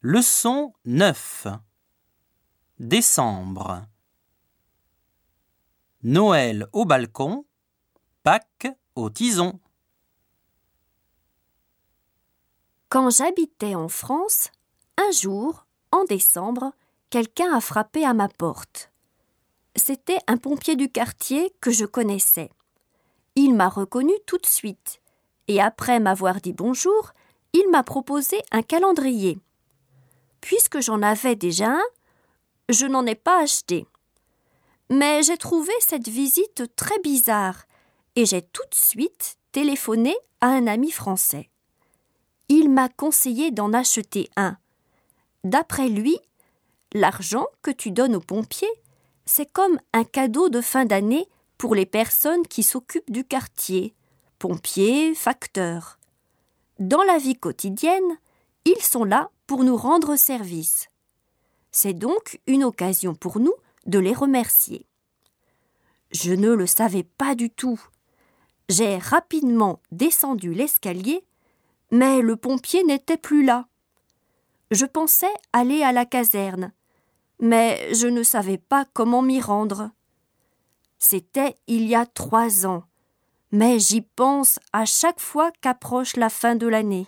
Leçon 9 Décembre Noël au balcon, Pâques au tison. Quand j'habitais en France, un jour, en décembre, quelqu'un a frappé à ma porte. C'était un pompier du quartier que je connaissais. Il m'a reconnu tout de suite, et après m'avoir dit bonjour, il m'a proposé un calendrier. Puisque j'en avais déjà un, je n'en ai pas acheté. Mais j'ai trouvé cette visite très bizarre et j'ai tout de suite téléphoné à un ami français. Il m'a conseillé d'en acheter un. D'après lui, l'argent que tu donnes aux pompiers, c'est comme un cadeau de fin d'année pour les personnes qui s'occupent du quartier, pompiers, facteurs. Dans la vie quotidienne, ils sont là pour nous rendre service. C'est donc une occasion pour nous de les remercier. Je ne le savais pas du tout. J'ai rapidement descendu l'escalier, mais le pompier n'était plus là. Je pensais aller à la caserne, mais je ne savais pas comment m'y rendre. C'était il y a trois ans, mais j'y pense à chaque fois qu'approche la fin de l'année.